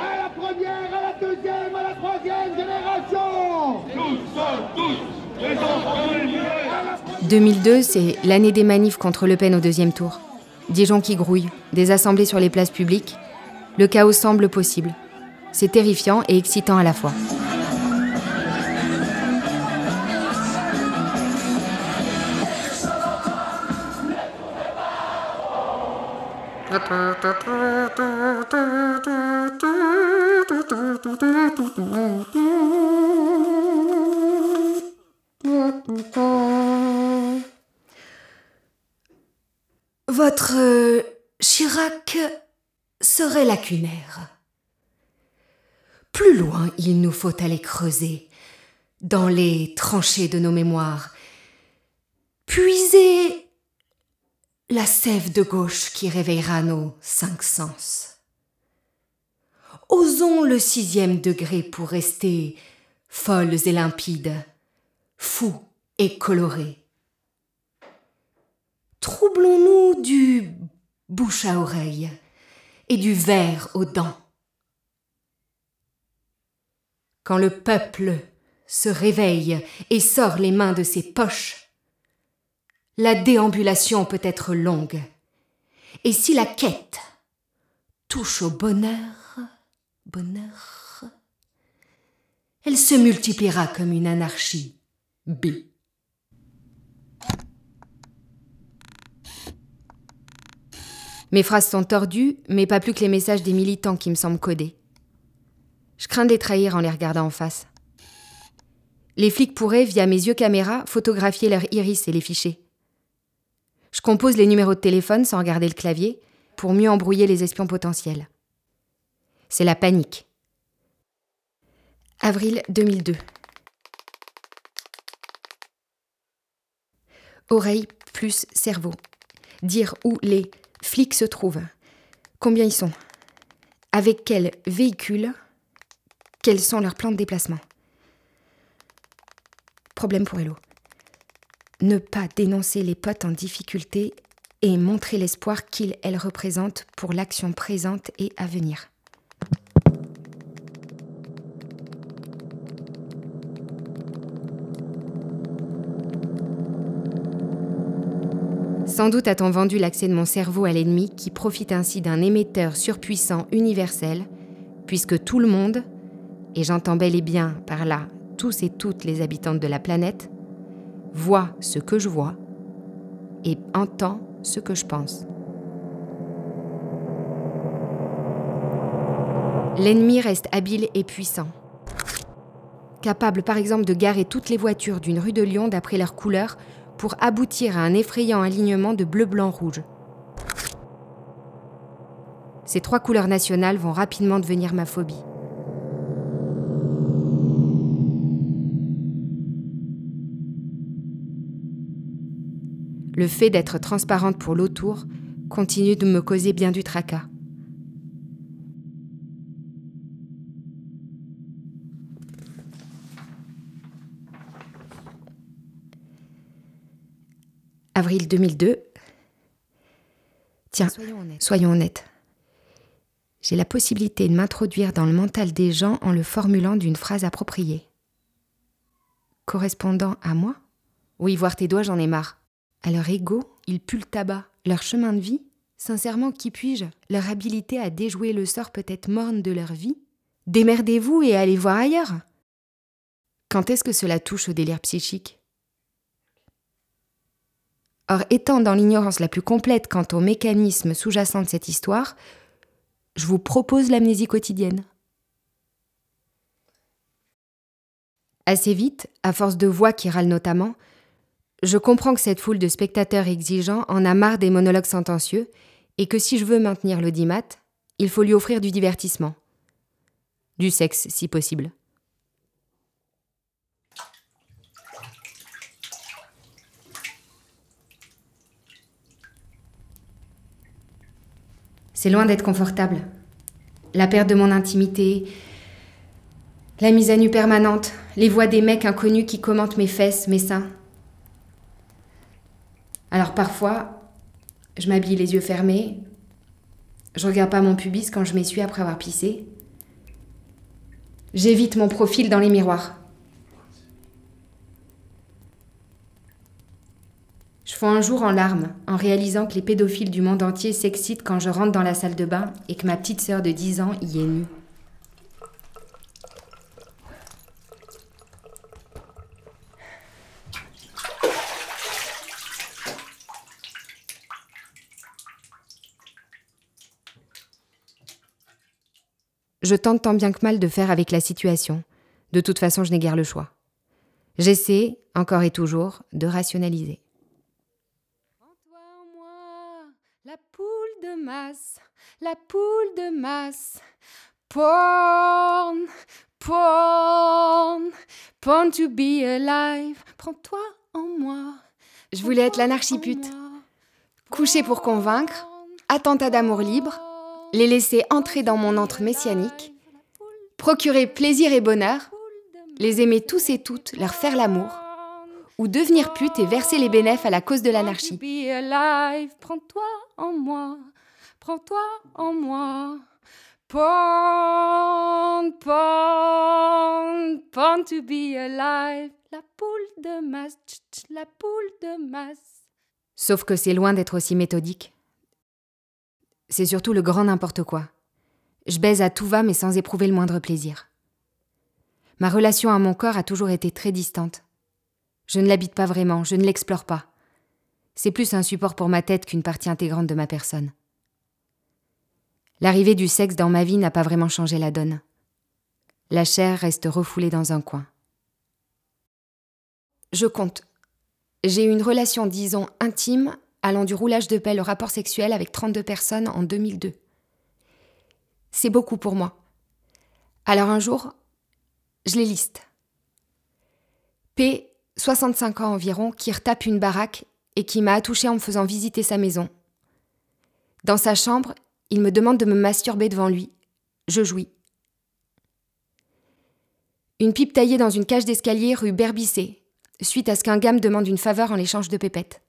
À la première, à la deuxième, à la troisième génération Tous, tous, les enfants 2002, c'est l'année des manifs contre Le Pen au deuxième tour. Des gens qui grouillent, des assemblées sur les places publiques. Le chaos semble possible. C'est terrifiant et excitant à la fois. Votre euh, Chirac serait lacunaire. Plus loin, il nous faut aller creuser, dans les tranchées de nos mémoires, puiser la sève de gauche qui réveillera nos cinq sens. Osons le sixième degré pour rester folles et limpides, fous et colorés. Troublons-nous du bouche à oreille et du verre aux dents. Quand le peuple se réveille et sort les mains de ses poches, la déambulation peut être longue. Et si la quête touche au bonheur, bonheur, elle se multipliera comme une anarchie. B. Mes phrases sont tordues, mais pas plus que les messages des militants qui me semblent codés. Je crains de les trahir en les regardant en face. Les flics pourraient, via mes yeux caméra, photographier leur iris et les ficher. Je compose les numéros de téléphone sans regarder le clavier pour mieux embrouiller les espions potentiels. C'est la panique. Avril 2002. Oreille plus cerveau. Dire où les flics se trouvent. Combien ils sont Avec quel véhicule Quels sont leurs plans de déplacement Problème pour Hello ne pas dénoncer les potes en difficulté et montrer l'espoir qu'ils, elles représentent pour l'action présente et à venir. Sans doute a-t-on vendu l'accès de mon cerveau à l'ennemi qui profite ainsi d'un émetteur surpuissant universel, puisque tout le monde, et j'entends bel et bien par là tous et toutes les habitantes de la planète, voit ce que je vois et entend ce que je pense. L'ennemi reste habile et puissant. Capable par exemple de garer toutes les voitures d'une rue de Lyon d'après leur couleur pour aboutir à un effrayant alignement de bleu, blanc, rouge. Ces trois couleurs nationales vont rapidement devenir ma phobie. Le fait d'être transparente pour l'autour continue de me causer bien du tracas. Avril 2002. Tiens, soyons honnêtes. J'ai la possibilité de m'introduire dans le mental des gens en le formulant d'une phrase appropriée. Correspondant à moi? Oui, voir tes doigts, j'en ai marre. À leur ego, ils puent le tabac. Leur chemin de vie Sincèrement, qui puis-je? Leur habilité à déjouer le sort peut-être morne de leur vie? Démerdez-vous et allez voir ailleurs Quand est-ce que cela touche au délire psychique? Or, étant dans l'ignorance la plus complète quant au mécanisme sous-jacent de cette histoire, je vous propose l'amnésie quotidienne. Assez vite, à force de voix qui râlent notamment, je comprends que cette foule de spectateurs exigeants en a marre des monologues sentencieux et que si je veux maintenir l'audimat, il faut lui offrir du divertissement. Du sexe, si possible. C'est loin d'être confortable. La perte de mon intimité, la mise à nu permanente, les voix des mecs inconnus qui commentent mes fesses, mes seins. Alors parfois, je m'habille les yeux fermés, je regarde pas mon pubis quand je m'essuie après avoir pissé, J'évite mon profil dans les miroirs. Je fonds un jour en larmes en réalisant que les pédophiles du monde entier s'excitent quand je rentre dans la salle de bain et que ma petite sœur de 10 ans y est nue. Je tente tant bien que mal de faire avec la situation. De toute façon, je n'ai guère le choix. J'essaie, encore et toujours, de rationaliser. toi en moi, la poule de masse, la poule de masse. Porn, porn, porn to be alive. Prends-toi en moi. Je voulais être l'anarchipute. Coucher pour convaincre, attentat d'amour libre les laisser entrer dans mon antre messianique, procurer plaisir et bonheur, les aimer tous et toutes, leur faire l'amour, ou devenir pute et verser les bénéfices à la cause de l'anarchie. Prends-toi en moi, prends-toi en moi. Porn, porn, porn to be alive. La poule de masse, la poule de masse. Sauf que c'est loin d'être aussi méthodique. C'est surtout le grand n'importe quoi. Je baise à tout va mais sans éprouver le moindre plaisir. Ma relation à mon corps a toujours été très distante. Je ne l'habite pas vraiment, je ne l'explore pas. C'est plus un support pour ma tête qu'une partie intégrante de ma personne. L'arrivée du sexe dans ma vie n'a pas vraiment changé la donne. La chair reste refoulée dans un coin. Je compte. J'ai une relation, disons, intime allant du roulage de pelle au rapport sexuel avec 32 personnes en 2002. C'est beaucoup pour moi. Alors un jour, je les liste. P, 65 ans environ, qui retape une baraque et qui m'a attouché en me faisant visiter sa maison. Dans sa chambre, il me demande de me masturber devant lui. Je jouis. Une pipe taillée dans une cage d'escalier rue Berbissé, suite à ce qu'un gars me demande une faveur en l'échange de pépettes.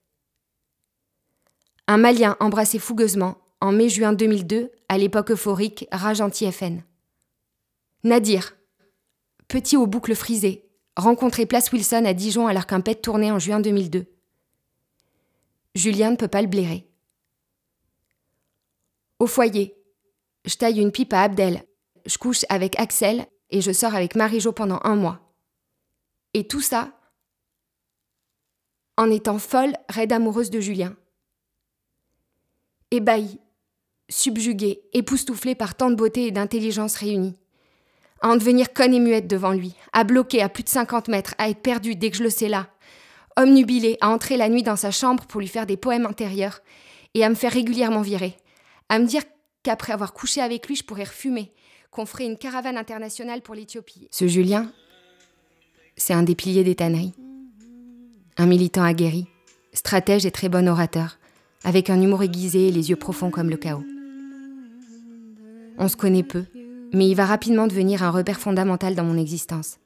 Un Malien embrassé fougueusement, en mai-juin 2002, à l'époque euphorique, rage anti-FN. Nadir, petit aux boucles frisées, rencontré Place Wilson à Dijon alors qu'un pet tournait en juin 2002. Julien ne peut pas le blairer. Au foyer, je taille une pipe à Abdel, je couche avec Axel et je sors avec Marie-Jo pendant un mois. Et tout ça en étant folle, raide amoureuse de Julien ébahi, subjugué, époustouflé par tant de beauté et d'intelligence réunies. À en devenir conne et muette devant lui, à bloquer à plus de 50 mètres, à être perdu dès que je le sais là. Homme nubilé, à entrer la nuit dans sa chambre pour lui faire des poèmes intérieurs et à me faire régulièrement virer. À me dire qu'après avoir couché avec lui, je pourrais refumer, qu'on ferait une caravane internationale pour l'Éthiopie. Ce Julien, c'est un des piliers des tanneries. Un militant aguerri, stratège et très bon orateur avec un humour aiguisé et les yeux profonds comme le chaos. On se connaît peu, mais il va rapidement devenir un repère fondamental dans mon existence.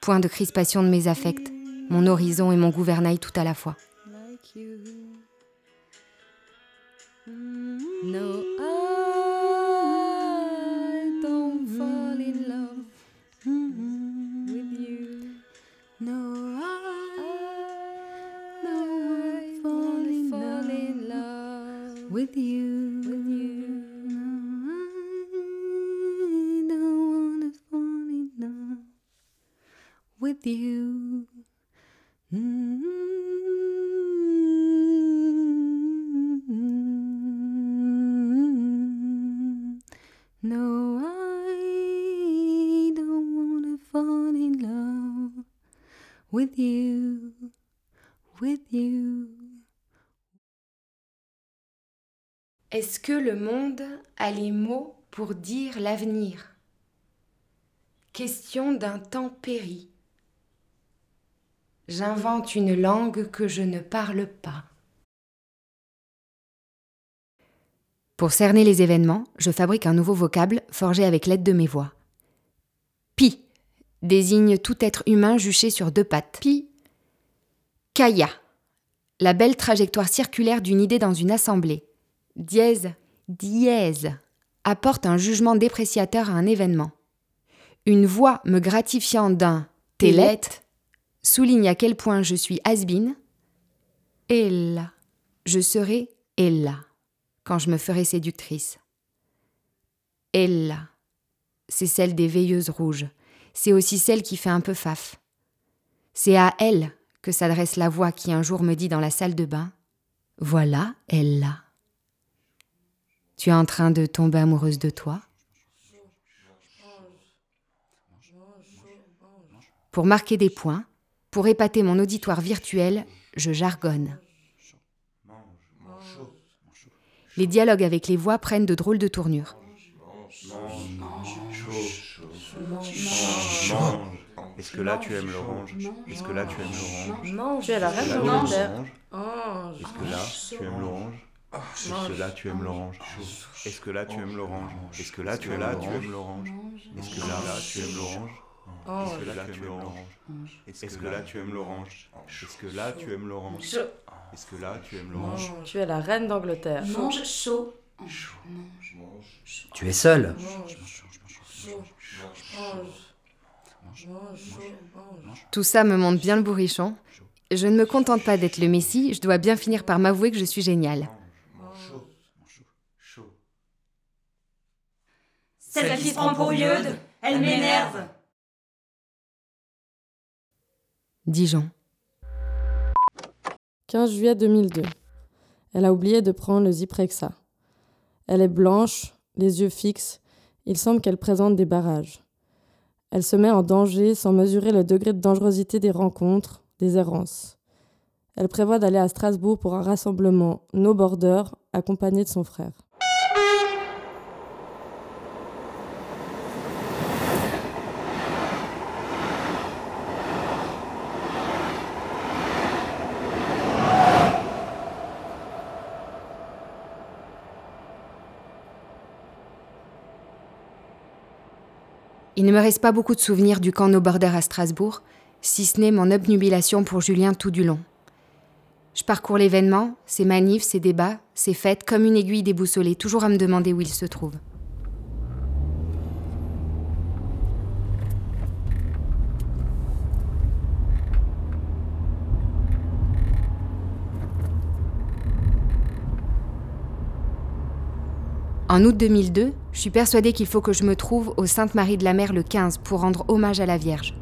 Point de crispation de mes affects, mon horizon et mon gouvernail tout à la fois. You, with you. Est-ce que le monde a les mots pour dire l'avenir? Question d'un temps péri. J'invente une langue que je ne parle pas. Pour cerner les événements, je fabrique un nouveau vocable forgé avec l'aide de mes voix. Pi désigne tout être humain juché sur deux pattes. Pi. Kaya. La belle trajectoire circulaire d'une idée dans une assemblée dièse, dièse, apporte un jugement dépréciateur à un événement. une voix me gratifiant d'un télette souligne à quel point je suis has-been. Et là, je serai Ella quand je me ferai séductrice. Ella, c'est celle des veilleuses rouges. C'est aussi celle qui fait un peu faf. C'est à elle s'adresse la voix qui un jour me dit dans la salle de bain Voilà Ella. Tu es en train de tomber amoureuse de toi Pour marquer des points, pour épater mon auditoire virtuel, je jargonne. Les dialogues avec les voix prennent de drôles de tournures. Est-ce que là tu aimes l'orange Est-ce que là tu aimes l'orange Tu es la reine de l'Angleterre. Est-ce que là tu aimes l'orange est-ce que là tu aimes l'orange Est-ce que là tu aimes l'orange Est-ce que là tu es là tu aimes l'orange Est-ce que là tu aimes l'orange est-ce que là tu aimes l'orange Est-ce que là tu aimes l'orange Est-ce que là tu aimes l'orange Est-ce que là tu aimes l'orange Tu es la reine d'Angleterre. Mange chaud. Tu es seule. Tout ça me montre bien le bourrichon. Je ne me contente pas d'être le Messie, je dois bien finir par m'avouer que je suis géniale. Celle qui se prend pour Yeude, elle m'énerve. Dijon. 15 juillet 2002. Elle a oublié de prendre le Zyprexa. Elle est blanche, les yeux fixes. Il semble qu'elle présente des barrages. Elle se met en danger sans mesurer le degré de dangerosité des rencontres, des errances. Elle prévoit d'aller à Strasbourg pour un rassemblement No Border accompagné de son frère. Me reste pas beaucoup de souvenirs du camp No Border à Strasbourg, si ce n'est mon obnubilation pour Julien tout du long. Je parcours l'événement, ses manifs, ses débats, ses fêtes, comme une aiguille déboussolée, toujours à me demander où il se trouve. En août 2002, je suis persuadée qu'il faut que je me trouve au Sainte-Marie de la Mer le 15 pour rendre hommage à la Vierge.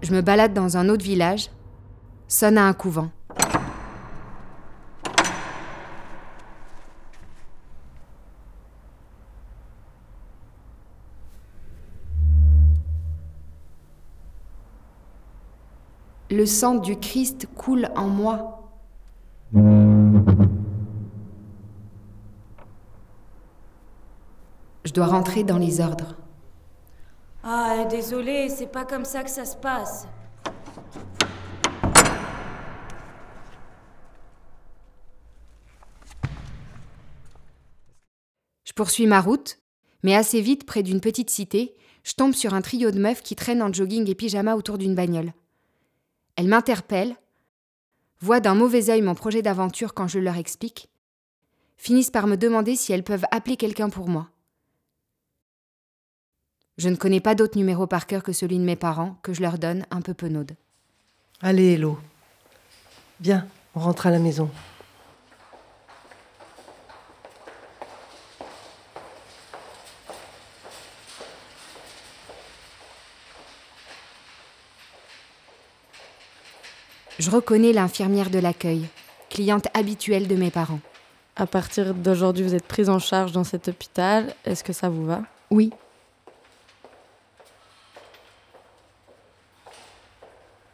Je me balade dans un autre village, sonne à un couvent. Le sang du Christ coule en moi. Je dois rentrer dans les ordres. Ah, désolé, c'est pas comme ça que ça se passe. Je poursuis ma route, mais assez vite, près d'une petite cité, je tombe sur un trio de meufs qui traînent en jogging et pyjama autour d'une bagnole. Elles m'interpellent, voient d'un mauvais œil mon projet d'aventure quand je leur explique, finissent par me demander si elles peuvent appeler quelqu'un pour moi. Je ne connais pas d'autre numéro par cœur que celui de mes parents, que je leur donne un peu penaude. Allez, Hello. Viens, on rentre à la maison. Je reconnais l'infirmière de l'accueil, cliente habituelle de mes parents. À partir d'aujourd'hui, vous êtes prise en charge dans cet hôpital. Est-ce que ça vous va? Oui.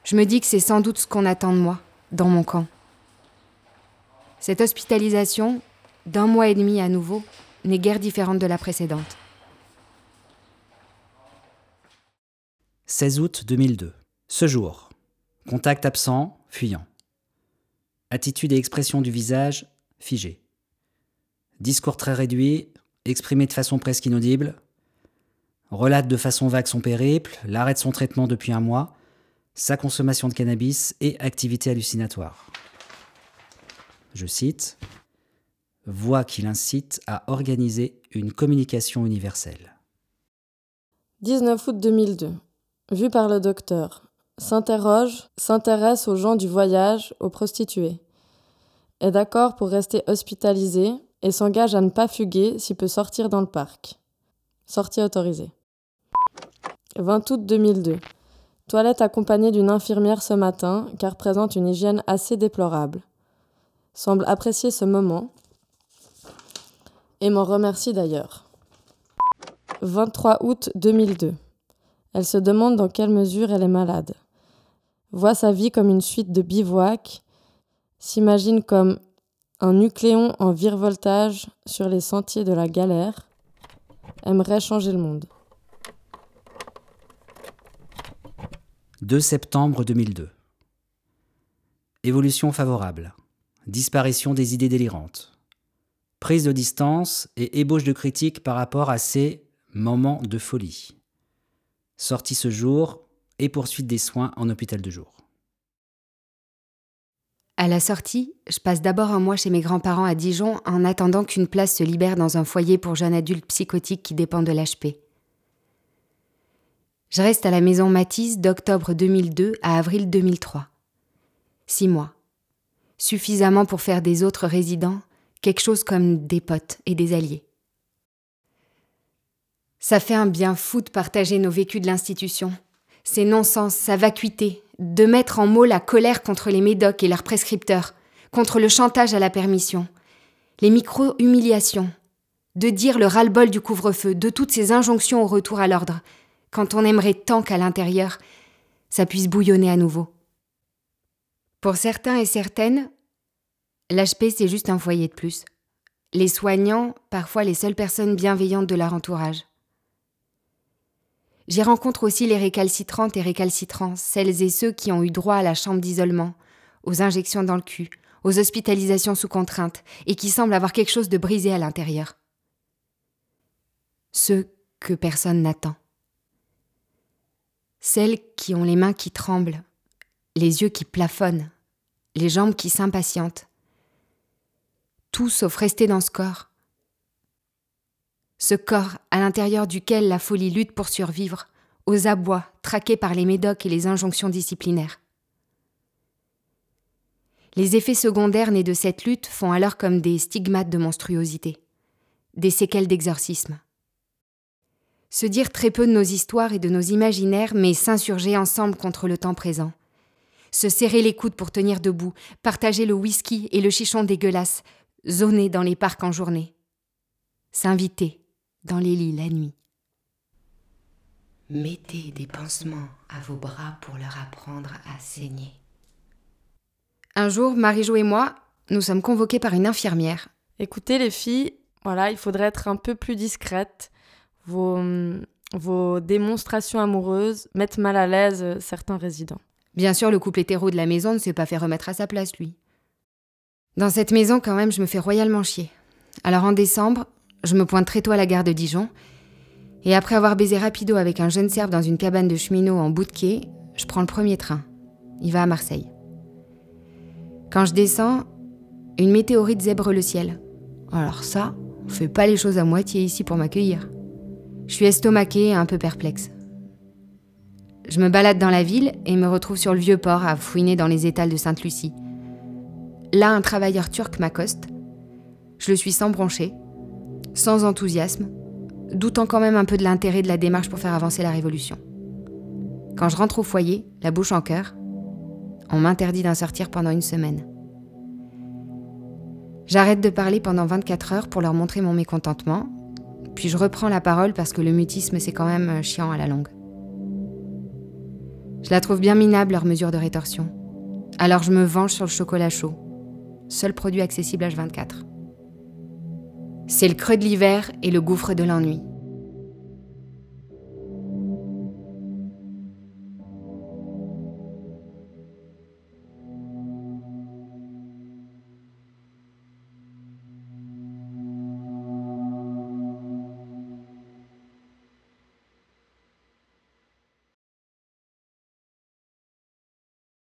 Je me dis que c'est sans doute ce qu'on attend de moi, dans mon camp. Cette hospitalisation, d'un mois et demi à nouveau, n'est guère différente de la précédente. 16 août 2002. Ce jour. Contact absent, fuyant. Attitude et expression du visage, figée. Discours très réduit, exprimé de façon presque inaudible. Relate de façon vague son périple, l'arrêt de son traitement depuis un mois, sa consommation de cannabis et activité hallucinatoire. je cite, voit qu'il incite à organiser une communication universelle. 19 août 2002. Vu par le docteur. S'interroge, s'intéresse aux gens du voyage, aux prostituées. Est d'accord pour rester hospitalisé et s'engage à ne pas fuguer s'il peut sortir dans le parc. Sortie autorisée. 20 août 2002. Toilette accompagnée d'une infirmière ce matin car présente une hygiène assez déplorable. Semble apprécier ce moment et m'en remercie d'ailleurs. 23 août 2002. Elle se demande dans quelle mesure elle est malade. Voit sa vie comme une suite de bivouacs, s'imagine comme un nucléon en virevoltage sur les sentiers de la galère, aimerait changer le monde. 2 septembre 2002. Évolution favorable. Disparition des idées délirantes. Prise de distance et ébauche de critique par rapport à ces moments de folie. Sortie ce jour et poursuite des soins en hôpital de jour. À la sortie, je passe d'abord un mois chez mes grands-parents à Dijon en attendant qu'une place se libère dans un foyer pour jeunes adultes psychotiques qui dépend de l'HP. Je reste à la maison Matisse d'octobre 2002 à avril 2003. Six mois. Suffisamment pour faire des autres résidents quelque chose comme des potes et des alliés. Ça fait un bien fou de partager nos vécus de l'institution. Ces non-sens, sa vacuité, de mettre en mots la colère contre les médocs et leurs prescripteurs, contre le chantage à la permission, les micro-humiliations, de dire le ras-le-bol du couvre-feu, de toutes ces injonctions au retour à l'ordre, quand on aimerait tant qu'à l'intérieur, ça puisse bouillonner à nouveau. Pour certains et certaines, l'HP c'est juste un foyer de plus. Les soignants, parfois les seules personnes bienveillantes de leur entourage. J'y rencontre aussi les récalcitrantes et récalcitrants, celles et ceux qui ont eu droit à la chambre d'isolement, aux injections dans le cul, aux hospitalisations sous contrainte, et qui semblent avoir quelque chose de brisé à l'intérieur. Ceux que personne n'attend. Celles qui ont les mains qui tremblent, les yeux qui plafonnent, les jambes qui s'impatientent. Tout sauf rester dans ce corps, ce corps à l'intérieur duquel la folie lutte pour survivre, aux abois, traqués par les médocs et les injonctions disciplinaires. Les effets secondaires nés de cette lutte font alors comme des stigmates de monstruosité, des séquelles d'exorcisme. Se dire très peu de nos histoires et de nos imaginaires, mais s'insurger ensemble contre le temps présent. Se serrer les coudes pour tenir debout, partager le whisky et le chichon dégueulasse, zoner dans les parcs en journée. S'inviter, dans les lits la nuit. Mettez des pansements à vos bras pour leur apprendre à saigner. Un jour, Marie-Jo et moi, nous sommes convoqués par une infirmière. Écoutez les filles, voilà, il faudrait être un peu plus discrète. Vos, vos démonstrations amoureuses mettent mal à l'aise certains résidents. Bien sûr, le couple hétéro de la maison ne s'est pas fait remettre à sa place, lui. Dans cette maison, quand même, je me fais royalement chier. Alors en décembre, je me pointe très tôt à la gare de Dijon. Et après avoir baisé rapido avec un jeune serbe dans une cabane de cheminot en bout de quai, je prends le premier train. Il va à Marseille. Quand je descends, une météorite zèbre le ciel. Alors ça, on fait pas les choses à moitié ici pour m'accueillir. Je suis estomaquée et un peu perplexe. Je me balade dans la ville et me retrouve sur le vieux port à fouiner dans les étals de Sainte-Lucie. Là, un travailleur turc m'accoste. Je le suis sans broncher sans enthousiasme, doutant quand même un peu de l'intérêt de la démarche pour faire avancer la révolution. Quand je rentre au foyer, la bouche en cœur, on m'interdit d'en sortir pendant une semaine. J'arrête de parler pendant 24 heures pour leur montrer mon mécontentement, puis je reprends la parole parce que le mutisme c'est quand même euh, chiant à la longue. Je la trouve bien minable leur mesure de rétorsion. Alors je me venge sur le chocolat chaud, seul produit accessible H24. C'est le creux de l'hiver et le gouffre de l'ennui.